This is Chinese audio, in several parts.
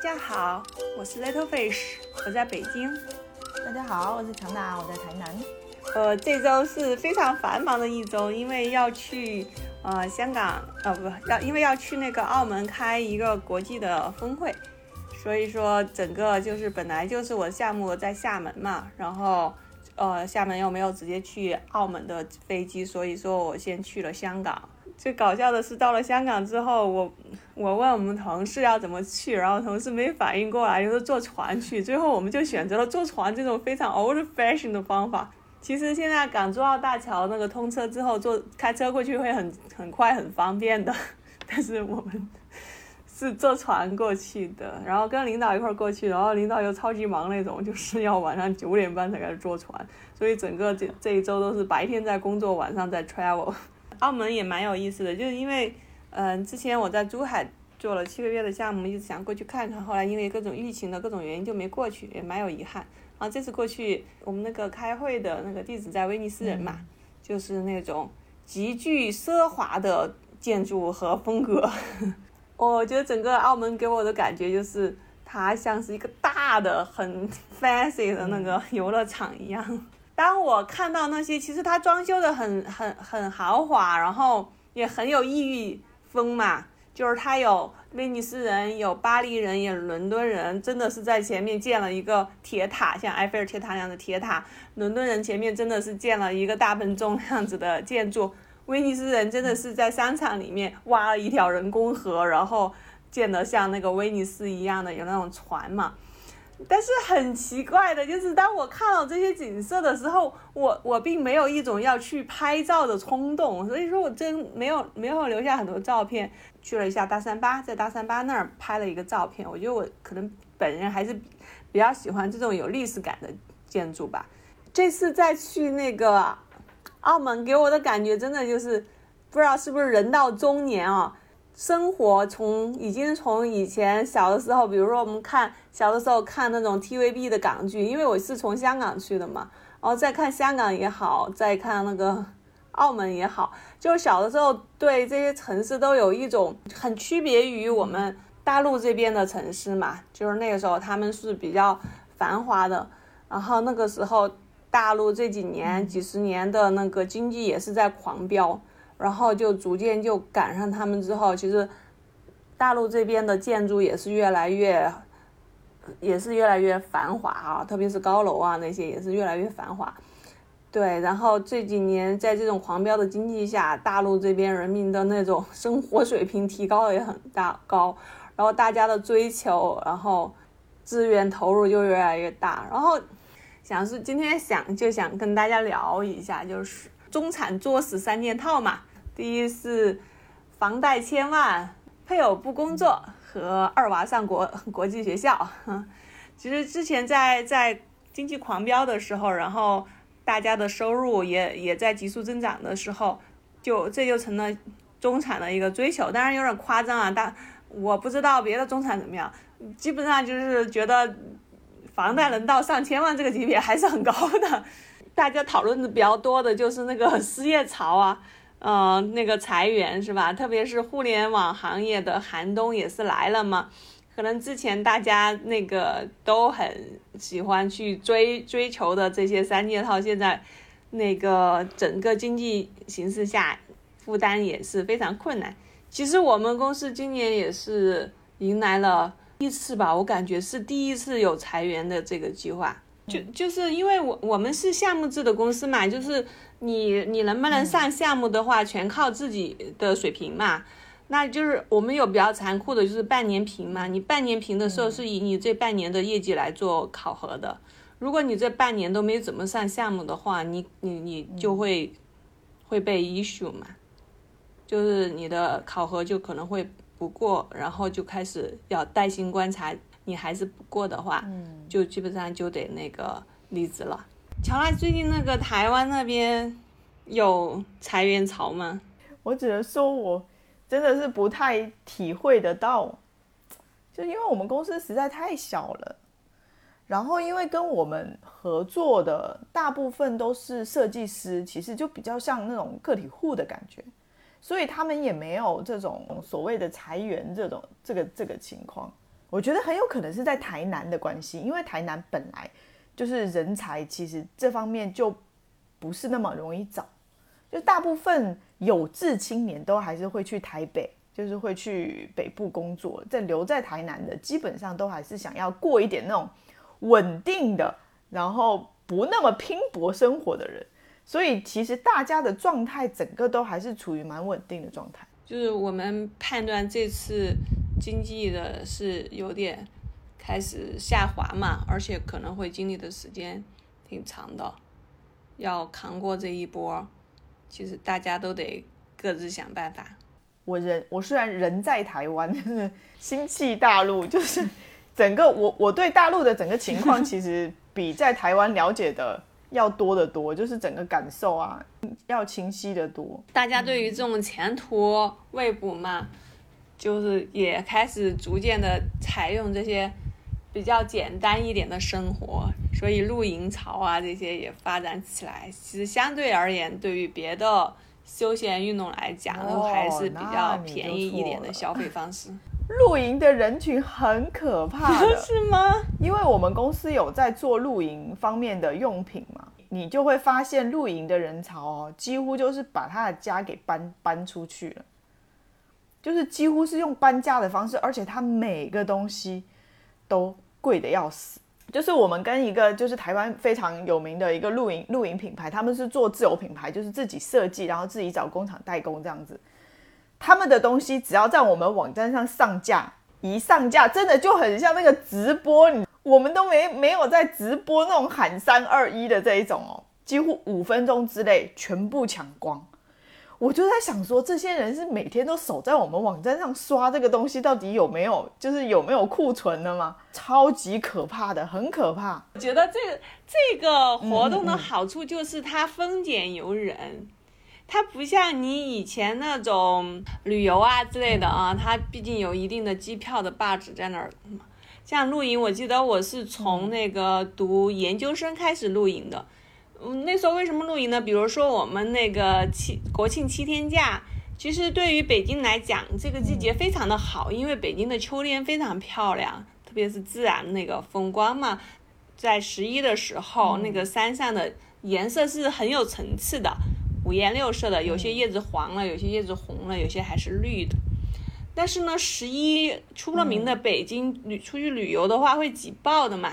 家好，我是 Little Fish，我在北京。大家好，我是强娜，我在台南。呃，这周是非常繁忙的一周，因为要去呃香港，呃不要，因为要去那个澳门开一个国际的峰会，所以说整个就是本来就是我的项目在厦门嘛，然后呃厦门又没有直接去澳门的飞机，所以说我先去了香港。最搞笑的是，到了香港之后，我我问我们同事要怎么去，然后同事没反应过来，就是坐船去。最后我们就选择了坐船这种非常 old fashion 的方法。其实现在港珠澳大桥那个通车之后，坐开车过去会很很快很方便的，但是我们是坐船过去的，然后跟领导一块儿过去，然后领导又超级忙那种，就是要晚上九点半才开始坐船，所以整个这这一周都是白天在工作，晚上在 travel。澳门也蛮有意思的，就是因为，嗯，之前我在珠海做了七个月的项目，一直想过去看看，后来因为各种疫情的各种原因就没过去，也蛮有遗憾。然后这次过去，我们那个开会的那个地址在威尼斯人嘛，就是那种极具奢华的建筑和风格。我觉得整个澳门给我的感觉就是，它像是一个大的、很 fancy 的那个游乐场一样。当我看到那些，其实它装修的很很很豪华，然后也很有异域风嘛。就是它有威尼斯人，有巴黎人，有伦敦人，真的是在前面建了一个铁塔，像埃菲尔铁塔那样的铁塔。伦敦人前面真的是建了一个大笨钟那样子的建筑。威尼斯人真的是在商场里面挖了一条人工河，然后建的像那个威尼斯一样的有那种船嘛。但是很奇怪的，就是当我看到这些景色的时候，我我并没有一种要去拍照的冲动，所以说我真没有没有留下很多照片。去了一下大三巴，在大三巴那儿拍了一个照片。我觉得我可能本人还是比较喜欢这种有历史感的建筑吧。这次再去那个澳门，给我的感觉真的就是不知道是不是人到中年啊。生活从已经从以前小的时候，比如说我们看小的时候看那种 TVB 的港剧，因为我是从香港去的嘛，然后再看香港也好，再看那个澳门也好，就是小的时候对这些城市都有一种很区别于我们大陆这边的城市嘛，就是那个时候他们是比较繁华的，然后那个时候大陆这几年几十年的那个经济也是在狂飙。然后就逐渐就赶上他们之后，其实大陆这边的建筑也是越来越，也是越来越繁华啊，特别是高楼啊那些也是越来越繁华。对，然后这几年在这种狂飙的经济下，大陆这边人民的那种生活水平提高的也很大高，然后大家的追求，然后资源投入就越来越大。然后想是今天想就想跟大家聊一下，就是中产作死三件套嘛。第一是房贷千万，配偶不工作和二娃上国国际学校。其实之前在在经济狂飙的时候，然后大家的收入也也在急速增长的时候，就这就成了中产的一个追求。当然有点夸张啊，但我不知道别的中产怎么样。基本上就是觉得房贷能到上千万这个级别还是很高的。大家讨论的比较多的就是那个失业潮啊。嗯，那个裁员是吧？特别是互联网行业的寒冬也是来了嘛。可能之前大家那个都很喜欢去追追求的这些三件套，现在那个整个经济形势下负担也是非常困难。其实我们公司今年也是迎来了第一次吧，我感觉是第一次有裁员的这个计划。就就是因为我我们是项目制的公司嘛，就是。你你能不能上项目的话，全靠自己的水平嘛？那就是我们有比较残酷的，就是半年评嘛。你半年评的时候是以你这半年的业绩来做考核的。如果你这半年都没怎么上项目的话，你你你就会会被 issue 嘛，就是你的考核就可能会不过，然后就开始要带薪观察。你还是不过的话，就基本上就得那个离职了。乔拉，最近那个台湾那边有裁员潮吗？我只能说，我真的是不太体会得到，就因为我们公司实在太小了，然后因为跟我们合作的大部分都是设计师，其实就比较像那种个体户的感觉，所以他们也没有这种所谓的裁员这种这个这个情况。我觉得很有可能是在台南的关系，因为台南本来就是人才，其实这方面就不是那么容易找，就大部分有志青年都还是会去台北，就是会去北部工作，在留在台南的基本上都还是想要过一点那种稳定的，然后不那么拼搏生活的人，所以其实大家的状态整个都还是处于蛮稳定的状态。就是我们判断这次经济的是有点开始下滑嘛，而且可能会经历的时间挺长的，要扛过这一波，其实大家都得各自想办法。我人我虽然人在台湾，就是心系大陆，就是整个我我对大陆的整个情况，其实比在台湾了解的要多得多，就是整个感受啊，要清晰的多。大家对于这种前途未卜嘛，就是也开始逐渐的采用这些比较简单一点的生活，所以露营潮啊这些也发展起来。其实相对而言，对于别的休闲运动来讲，都还是比较便宜一点的消费方式。露营的人群很可怕的，是吗？因为我们公司有在做露营方面的用品嘛，你就会发现露营的人潮哦，几乎就是把他的家给搬搬出去了，就是几乎是用搬家的方式，而且他每个东西都贵的要死。就是我们跟一个就是台湾非常有名的一个露营露营品牌，他们是做自有品牌，就是自己设计，然后自己找工厂代工这样子。他们的东西只要在我们网站上上架，一上架真的就很像那个直播，你我们都没没有在直播那种喊三二一的这一种哦，几乎五分钟之内全部抢光。我就在想说，这些人是每天都守在我们网站上刷这个东西，到底有没有就是有没有库存的吗？超级可怕的，很可怕。我觉得这个这个活动的好处就是它丰俭由人。它不像你以前那种旅游啊之类的啊，它毕竟有一定的机票的霸值在那儿。像露营，我记得我是从那个读研究生开始露营的。嗯，那时候为什么露营呢？比如说我们那个七国庆七天假，其实对于北京来讲，这个季节非常的好，因为北京的秋天非常漂亮，特别是自然那个风光嘛。在十一的时候，那个山上的颜色是很有层次的。五颜六色的，有些叶子黄了，有些叶子红了，有些还是绿的。但是呢，十一出了名的北京旅出去旅游的话会挤爆的嘛。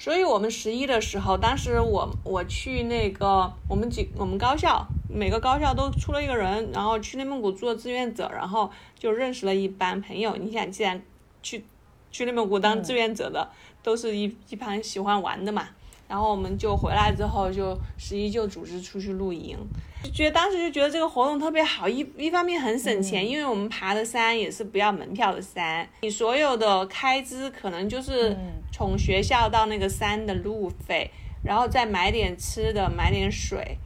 所以我们十一的时候，当时我我去那个我们几我们高校每个高校都出了一个人，然后去内蒙古做志愿者，然后就认识了一帮朋友。你想，既然去去内蒙古当志愿者的，都是一一帮喜欢玩的嘛。然后我们就回来之后，就十一就组织出去露营。就觉得当时就觉得这个活动特别好，一一方面很省钱，因为我们爬的山也是不要门票的山，你所有的开支可能就是从学校到那个山的路费，然后再买点吃的，买点水，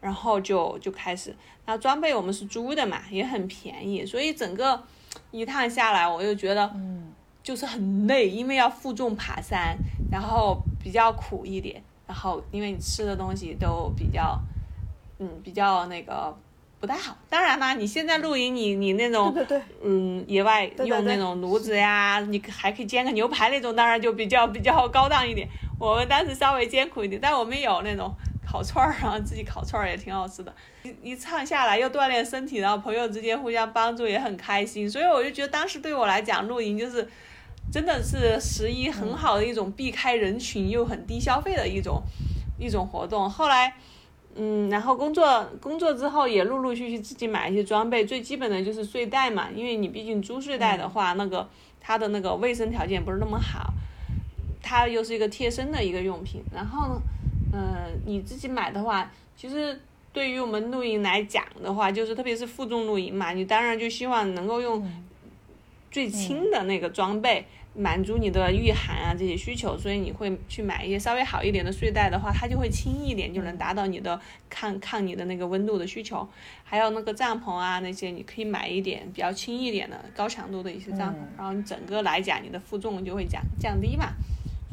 然后就就开始。然后装备我们是租的嘛，也很便宜，所以整个一趟下来，我就觉得就是很累，因为要负重爬山，然后比较苦一点，然后因为你吃的东西都比较。嗯，比较那个不太好。当然啦，你现在露营，你你那种，对对对，嗯，野外用那种炉子呀，你还可以煎个牛排那种，当然就比较比较高档一点。我们当时稍微艰苦一点，但我们有那种烤串儿，然后自己烤串儿也挺好吃的。一一趟下来又锻炼身体，然后朋友之间互相帮助也很开心。所以我就觉得当时对我来讲，露营就是真的是十一很好的一种避开人群又很低消费的一种一种活动。后来。嗯，然后工作工作之后也陆陆续续自己买一些装备，最基本的就是睡袋嘛，因为你毕竟租睡袋的话，那个它的那个卫生条件不是那么好，它又是一个贴身的一个用品。然后，嗯，你自己买的话，其实对于我们露营来讲的话，就是特别是负重露营嘛，你当然就希望能够用最轻的那个装备。满足你的御寒啊这些需求，所以你会去买一些稍微好一点的睡袋的话，它就会轻一点，就能达到你的抗抗你的那个温度的需求。还有那个帐篷啊那些，你可以买一点比较轻一点的高强度的一些帐篷，然后你整个来讲你的负重就会降降低嘛。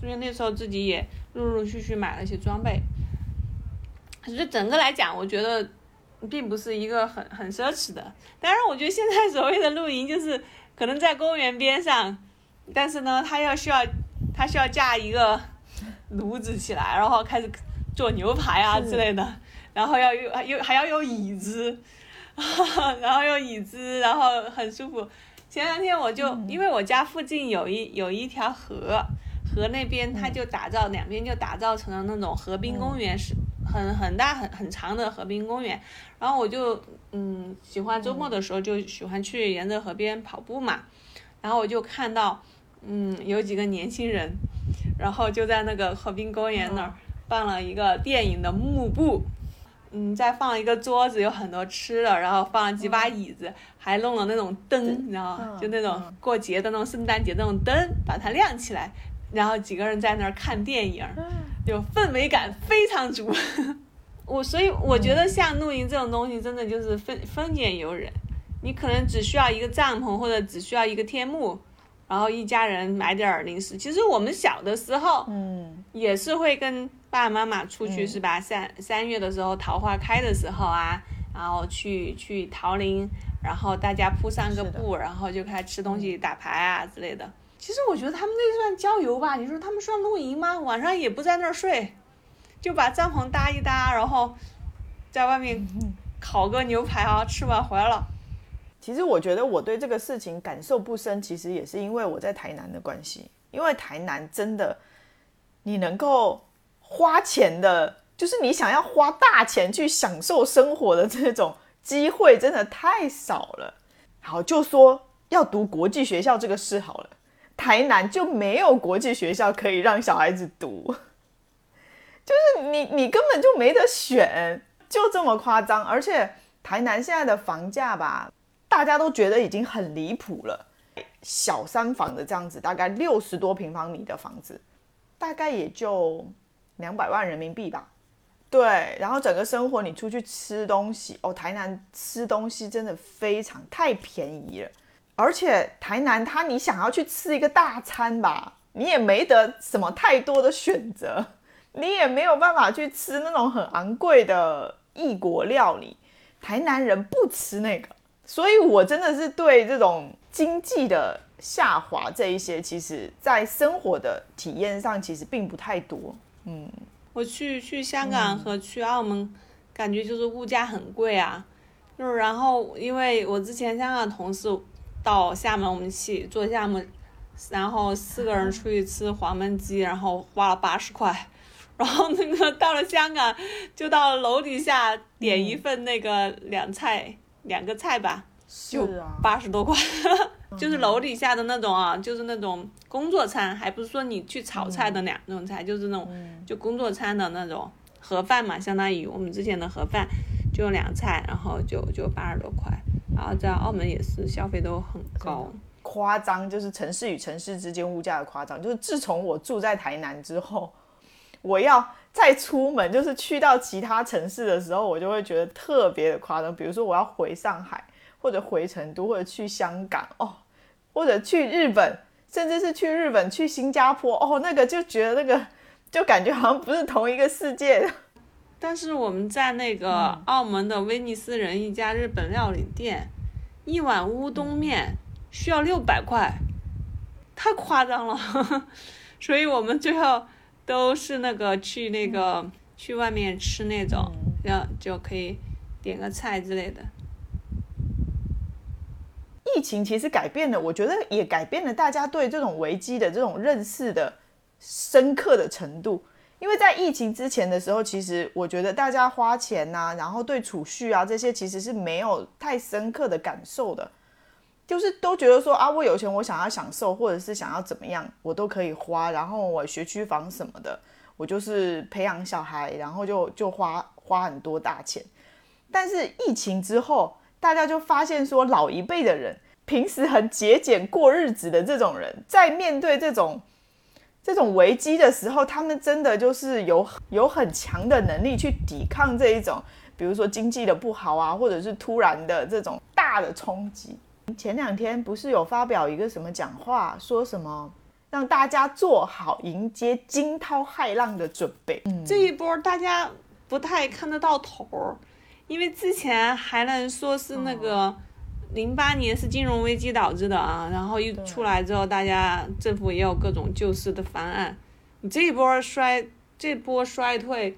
所以那时候自己也陆陆续续买了一些装备。所以整个来讲，我觉得并不是一个很很奢侈的。当然，我觉得现在所谓的露营就是可能在公园边上。但是呢，他要需要他需要架一个 炉子起来，然后开始做牛排啊之类的，然后要有有还要有椅子，然后有椅子，然后很舒服。前两天我就因为我家附近有一有一条河，河那边它就打造两边就打造成了那种河滨公园，是很很大很很长的河滨公园。然后我就嗯喜欢周末的时候就喜欢去沿着河边跑步嘛，然后我就看到嗯有几个年轻人，然后就在那个河滨公园那儿办了一个电影的幕布。嗯，再放一个桌子，有很多吃的，然后放了几把椅子，还弄了那种灯，你知道吗？就那种过节的那种圣诞节那种灯，把它亮起来，然后几个人在那儿看电影，就氛围感非常足。我所以我觉得像露营这种东西，真的就是分分拣由人，你可能只需要一个帐篷，或者只需要一个天幕。然后一家人买点儿零食。其实我们小的时候，嗯，也是会跟爸爸妈妈出去，是吧？三三月的时候，桃花开的时候啊，然后去去桃林，然后大家铺上个布，然后就开始吃东西、打牌啊之类的。其实我觉得他们那算郊游吧？你说他们算露营吗？晚上也不在那儿睡，就把帐篷搭一搭，然后在外面烤个牛排啊，吃完回来了。其实我觉得我对这个事情感受不深，其实也是因为我在台南的关系。因为台南真的，你能够花钱的，就是你想要花大钱去享受生活的这种机会，真的太少了。好，就说要读国际学校这个事好了，台南就没有国际学校可以让小孩子读，就是你你根本就没得选，就这么夸张。而且台南现在的房价吧。大家都觉得已经很离谱了，小三房的这样子，大概六十多平方米的房子，大概也就两百万人民币吧。对，然后整个生活你出去吃东西哦，台南吃东西真的非常太便宜了，而且台南它你想要去吃一个大餐吧，你也没得什么太多的选择，你也没有办法去吃那种很昂贵的异国料理，台南人不吃那个。所以，我真的是对这种经济的下滑这一些，其实在生活的体验上，其实并不太多。嗯，我去去香港和去澳门，感觉就是物价很贵啊。就是然后，因为我之前香港同事到厦门，我们去做项目，然后四个人出去吃黄焖鸡，然后花了八十块。然后那个到了香港，就到楼底下点一份那个凉菜。两个菜吧，就八十多块，就是楼底下的那种啊，就是那种工作餐，还不是说你去炒菜的两种菜，就是那种就工作餐的那种盒饭嘛，相当于我们之前的盒饭，就两菜，然后就就八十多块。然后在澳门也是消费都很高，夸张，就是城市与城市之间物价的夸张。就是自从我住在台南之后，我要。再出门就是去到其他城市的时候，我就会觉得特别的夸张。比如说我要回上海，或者回成都，或者去香港哦，或者去日本，甚至是去日本、去新加坡哦，那个就觉得那个就感觉好像不是同一个世界。但是我们在那个澳门的威尼斯人一家日本料理店，一碗乌冬面需要六百块，太夸张了。所以我们最后。都是那个去那个去外面吃那种，然后就可以点个菜之类的。疫情其实改变了，我觉得也改变了大家对这种危机的这种认识的深刻的程度。因为在疫情之前的时候，其实我觉得大家花钱呐，然后对储蓄啊这些其实是没有太深刻的感受的。就是都觉得说啊，我有钱，我想要享受，或者是想要怎么样，我都可以花。然后我学区房什么的，我就是培养小孩，然后就就花花很多大钱。但是疫情之后，大家就发现说，老一辈的人平时很节俭过日子的这种人，在面对这种这种危机的时候，他们真的就是有有很强的能力去抵抗这一种，比如说经济的不好啊，或者是突然的这种大的冲击。前两天不是有发表一个什么讲话，说什么让大家做好迎接惊涛骇浪的准备。这一波大家不太看得到头儿，因为之前还能说是那个，零八年是金融危机导致的啊，然后一出来之后，大家政府也有各种救市的方案。你这一波衰，这波衰退，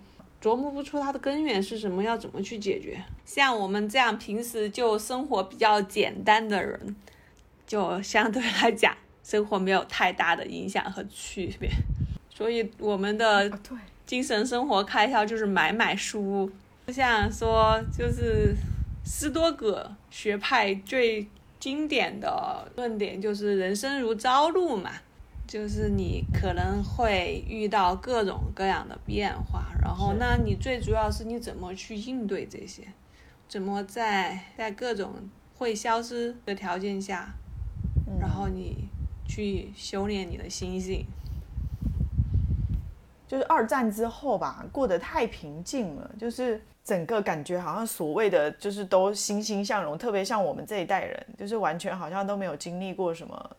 琢磨不出它的根源是什么，要怎么去解决？像我们这样平时就生活比较简单的人，就相对来讲，生活没有太大的影响和区别。所以我们的精神生活开销就是买买书，就像说就是斯多葛学派最经典的论点就是人生如朝露嘛，就是你可能会遇到各种各样的变化，然后那你最主要是你怎么去应对这些，怎么在在各种会消失的条件下，然后你去修炼你的心性。就是二战之后吧，过得太平静了，就是整个感觉好像所谓的就是都欣欣向荣，特别像我们这一代人，就是完全好像都没有经历过什么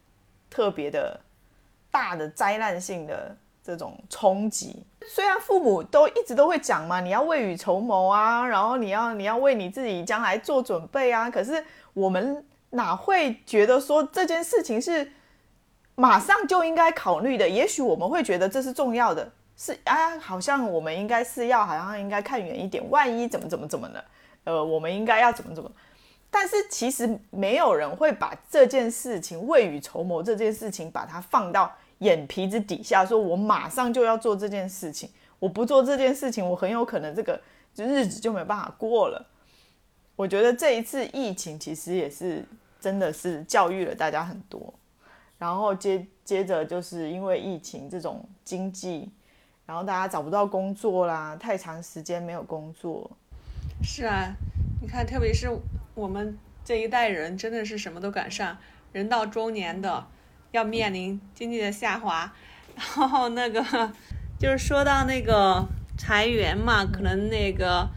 特别的大的灾难性的这种冲击。虽然父母都一直都会讲嘛，你要未雨绸缪啊，然后你要你要为你自己将来做准备啊，可是我们哪会觉得说这件事情是马上就应该考虑的？也许我们会觉得这是重要的。是啊，好像我们应该是要，好像应该看远一点，万一怎么怎么怎么的，呃，我们应该要怎么怎么。但是其实没有人会把这件事情未雨绸缪这件事情，把它放到眼皮子底下，说我马上就要做这件事情，我不做这件事情，我很有可能这个就日子就没办法过了。我觉得这一次疫情其实也是真的是教育了大家很多，然后接接着就是因为疫情这种经济。然后大家找不到工作啦，太长时间没有工作。是啊，你看，特别是我们这一代人，真的是什么都赶上。人到中年的，要面临经济的下滑，然后那个 就是说到那个裁员嘛，可能那个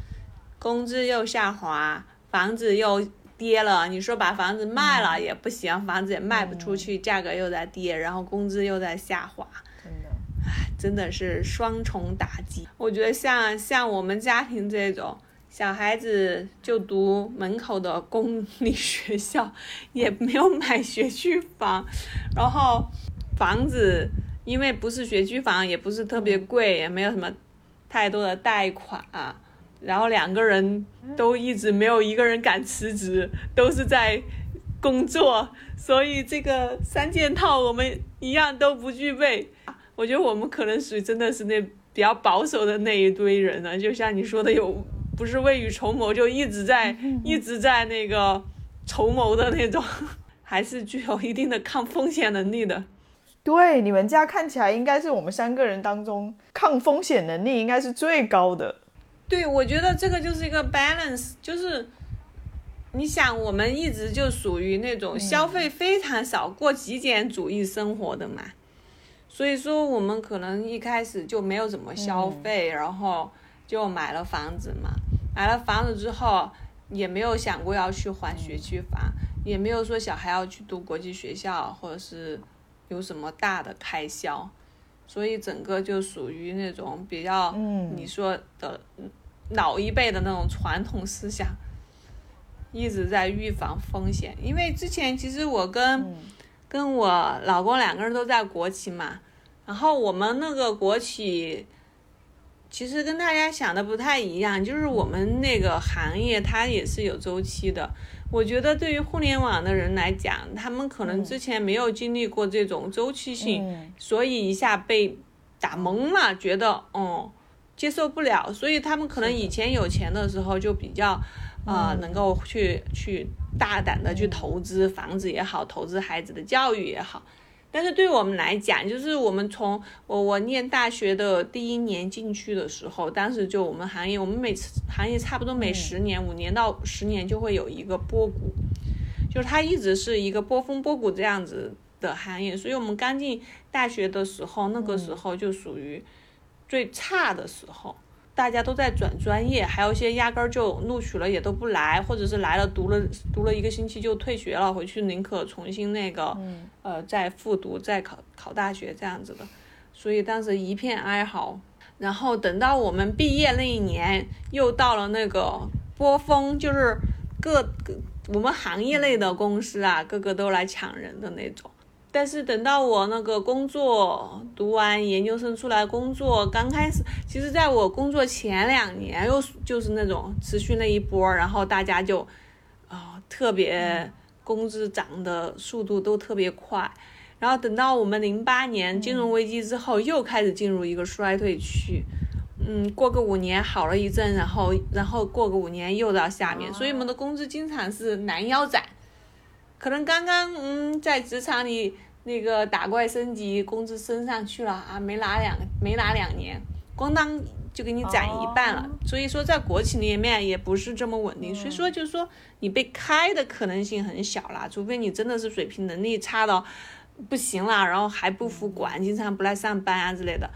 工资又下滑，房子又跌了。你说把房子卖了也不行，房子也卖不出去，价格又在跌，然后工资又在下滑。真的是双重打击。我觉得像像我们家庭这种小孩子就读门口的公立学校，也没有买学区房，然后房子因为不是学区房，也不是特别贵，也没有什么太多的贷款，然后两个人都一直没有一个人敢辞职，都是在工作，所以这个三件套我们一样都不具备。我觉得我们可能属于真的是那比较保守的那一堆人呢，就像你说的，有不是未雨绸缪，就一直在一直在那个筹谋的那种，还是具有一定的抗风险能力的。对，你们家看起来应该是我们三个人当中抗风险能力应该是最高的。对，我觉得这个就是一个 balance，就是你想，我们一直就属于那种消费非常少、过极简主义生活的嘛。所以说，我们可能一开始就没有怎么消费，然后就买了房子嘛。买了房子之后，也没有想过要去还学区房，也没有说小孩要去读国际学校，或者是有什么大的开销。所以整个就属于那种比较，你说的老一辈的那种传统思想，一直在预防风险。因为之前其实我跟。跟我老公两个人都在国企嘛，然后我们那个国企其实跟大家想的不太一样，就是我们那个行业它也是有周期的。我觉得对于互联网的人来讲，他们可能之前没有经历过这种周期性，所以一下被打懵了，觉得哦接受不了，所以他们可能以前有钱的时候就比较。啊，能够去去大胆的去投资房子也好，投资孩子的教育也好，但是对我们来讲，就是我们从我我念大学的第一年进去的时候，当时就我们行业，我们每次行业差不多每十年五年到十年就会有一个波谷，就是它一直是一个波峰波谷这样子的行业，所以我们刚进大学的时候，那个时候就属于最差的时候。大家都在转专业，还有一些压根儿就录取了也都不来，或者是来了读了读了一个星期就退学了，回去宁可重新那个呃再复读再考考大学这样子的，所以当时一片哀嚎。然后等到我们毕业那一年，又到了那个波峰，就是各我们行业内的公司啊，个个都来抢人的那种。但是等到我那个工作读完研究生出来工作，刚开始，其实在我工作前两年，又就是那种持续那一波，然后大家就啊特别工资涨的速度都特别快。然后等到我们零八年金融危机之后，又开始进入一个衰退区。嗯，过个五年好了一阵，然后然后过个五年又到下面，所以我们的工资经常是拦腰斩。可能刚刚嗯在职场里那个打怪升级，工资升上去了啊，没拿两没拿两年，咣当就给你斩一半了。所以说在国企里面也不是这么稳定，所以说就是说你被开的可能性很小啦，除非你真的是水平能力差到不行啦，然后还不服管，经常不来上班啊之类的。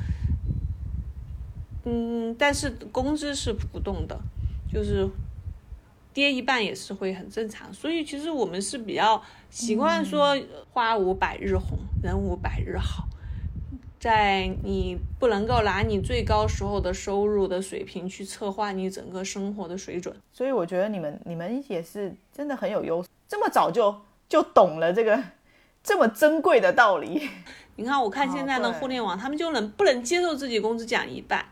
嗯，但是工资是不动的，就是跌一半也是会很正常。所以其实我们是比较习惯说“花无百日红，人无百日好”。在你不能够拿你最高时候的收入的水平去策划你整个生活的水准。所以我觉得你们你们也是真的很有优势，这么早就就懂了这个这么珍贵的道理。你看，我看现在的互联网，他们就能不能接受自己工资降一半？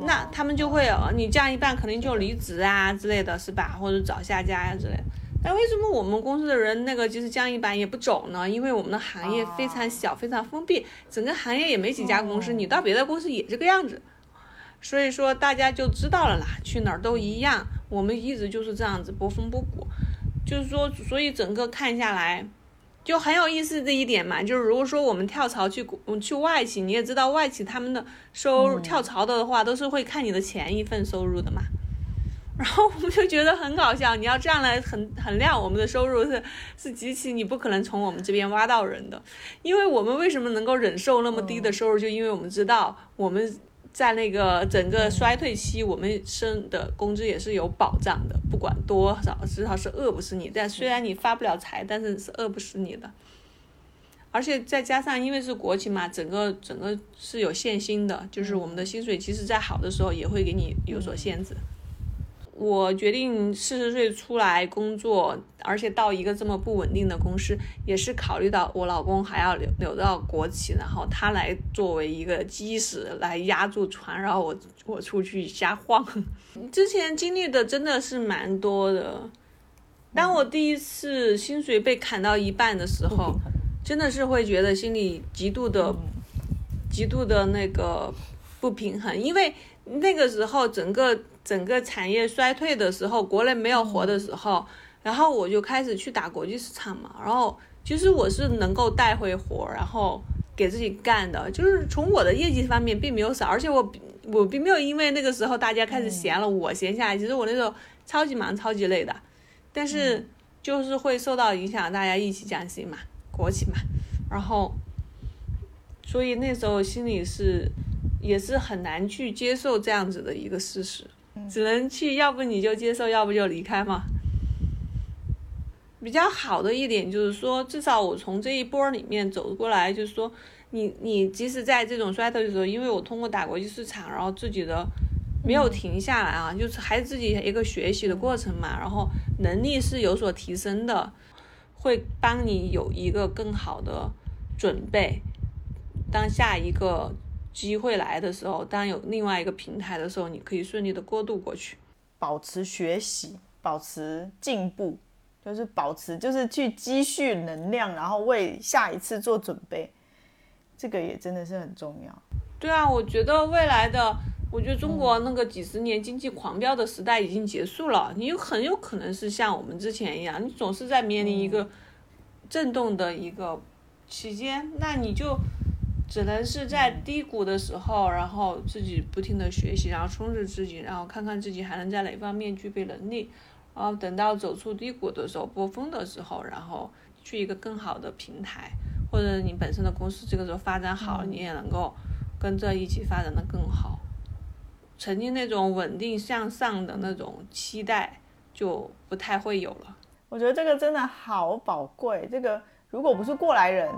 那他们就会，你降一半肯定就离职啊之类的是吧？或者找下家呀之类的。但为什么我们公司的人那个就是降一半也不走呢？因为我们的行业非常小，非常封闭，整个行业也没几家公司，你到别的公司也这个样子。所以说大家就知道了啦，去哪儿都一样。我们一直就是这样子波峰波谷，就是说，所以整个看下来。就很有意思这一点嘛，就是如果说我们跳槽去去外企，你也知道外企他们的收入跳槽的话，都是会看你的前一份收入的嘛。然后我们就觉得很搞笑，你要这样来衡衡量我们的收入是是极其你不可能从我们这边挖到人的，因为我们为什么能够忍受那么低的收入，就因为我们知道我们。在那个整个衰退期，我们升的工资也是有保障的，不管多少，至少是饿不死你。但虽然你发不了财，但是是饿不死你的。而且再加上，因为是国企嘛，整个整个是有限薪的，就是我们的薪水，其实在好的时候也会给你有所限制。我决定四十岁出来工作，而且到一个这么不稳定的公司，也是考虑到我老公还要留留到国企，然后他来作为一个基石来压住船，然后我我出去瞎晃。之前经历的真的是蛮多的，当我第一次薪水被砍到一半的时候，真的是会觉得心里极度的、极度的那个不平衡，因为那个时候整个。整个产业衰退的时候，国内没有活的时候，然后我就开始去打国际市场嘛。然后其实我是能够带回活，然后给自己干的，就是从我的业绩方面并没有少，而且我我并没有因为那个时候大家开始闲了，我闲下来。其实我那时候超级忙、超级累的，但是就是会受到影响，大家一起降薪嘛，国企嘛，然后所以那时候心里是也是很难去接受这样子的一个事实。只能去，要不你就接受，要不就离开嘛。比较好的一点就是说，至少我从这一波里面走过来，就是说，你你即使在这种衰退的时候，因为我通过打国际市场，然后自己的没有停下来啊，就是还是自己一个学习的过程嘛，然后能力是有所提升的，会帮你有一个更好的准备，当下一个。机会来的时候，当有另外一个平台的时候，你可以顺利的过渡过去，保持学习，保持进步，就是保持，就是去积蓄能量，然后为下一次做准备，这个也真的是很重要。对啊，我觉得未来的，我觉得中国那个几十年经济狂飙的时代已经结束了，你有很有可能是像我们之前一样，你总是在面临一个震动的一个期间，那你就。只能是在低谷的时候，然后自己不停的学习，然后充实自己，然后看看自己还能在哪方面具备能力，然后等到走出低谷的时候，波峰的时候，然后去一个更好的平台，或者你本身的公司这个时候发展好，你也能够跟着一起发展的更好。曾经那种稳定向上的那种期待就不太会有了。我觉得这个真的好宝贵，这个如果不是过来人。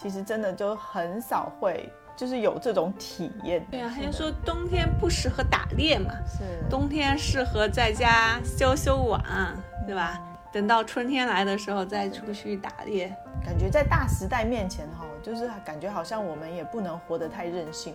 其实真的就很少会，就是有这种体验。对啊，他就说冬天不适合打猎嘛，是冬天适合在家修修网，对吧？等等到春天来的时候再出去打猎。感觉在大时代面前哈，就是感觉好像我们也不能活得太任性。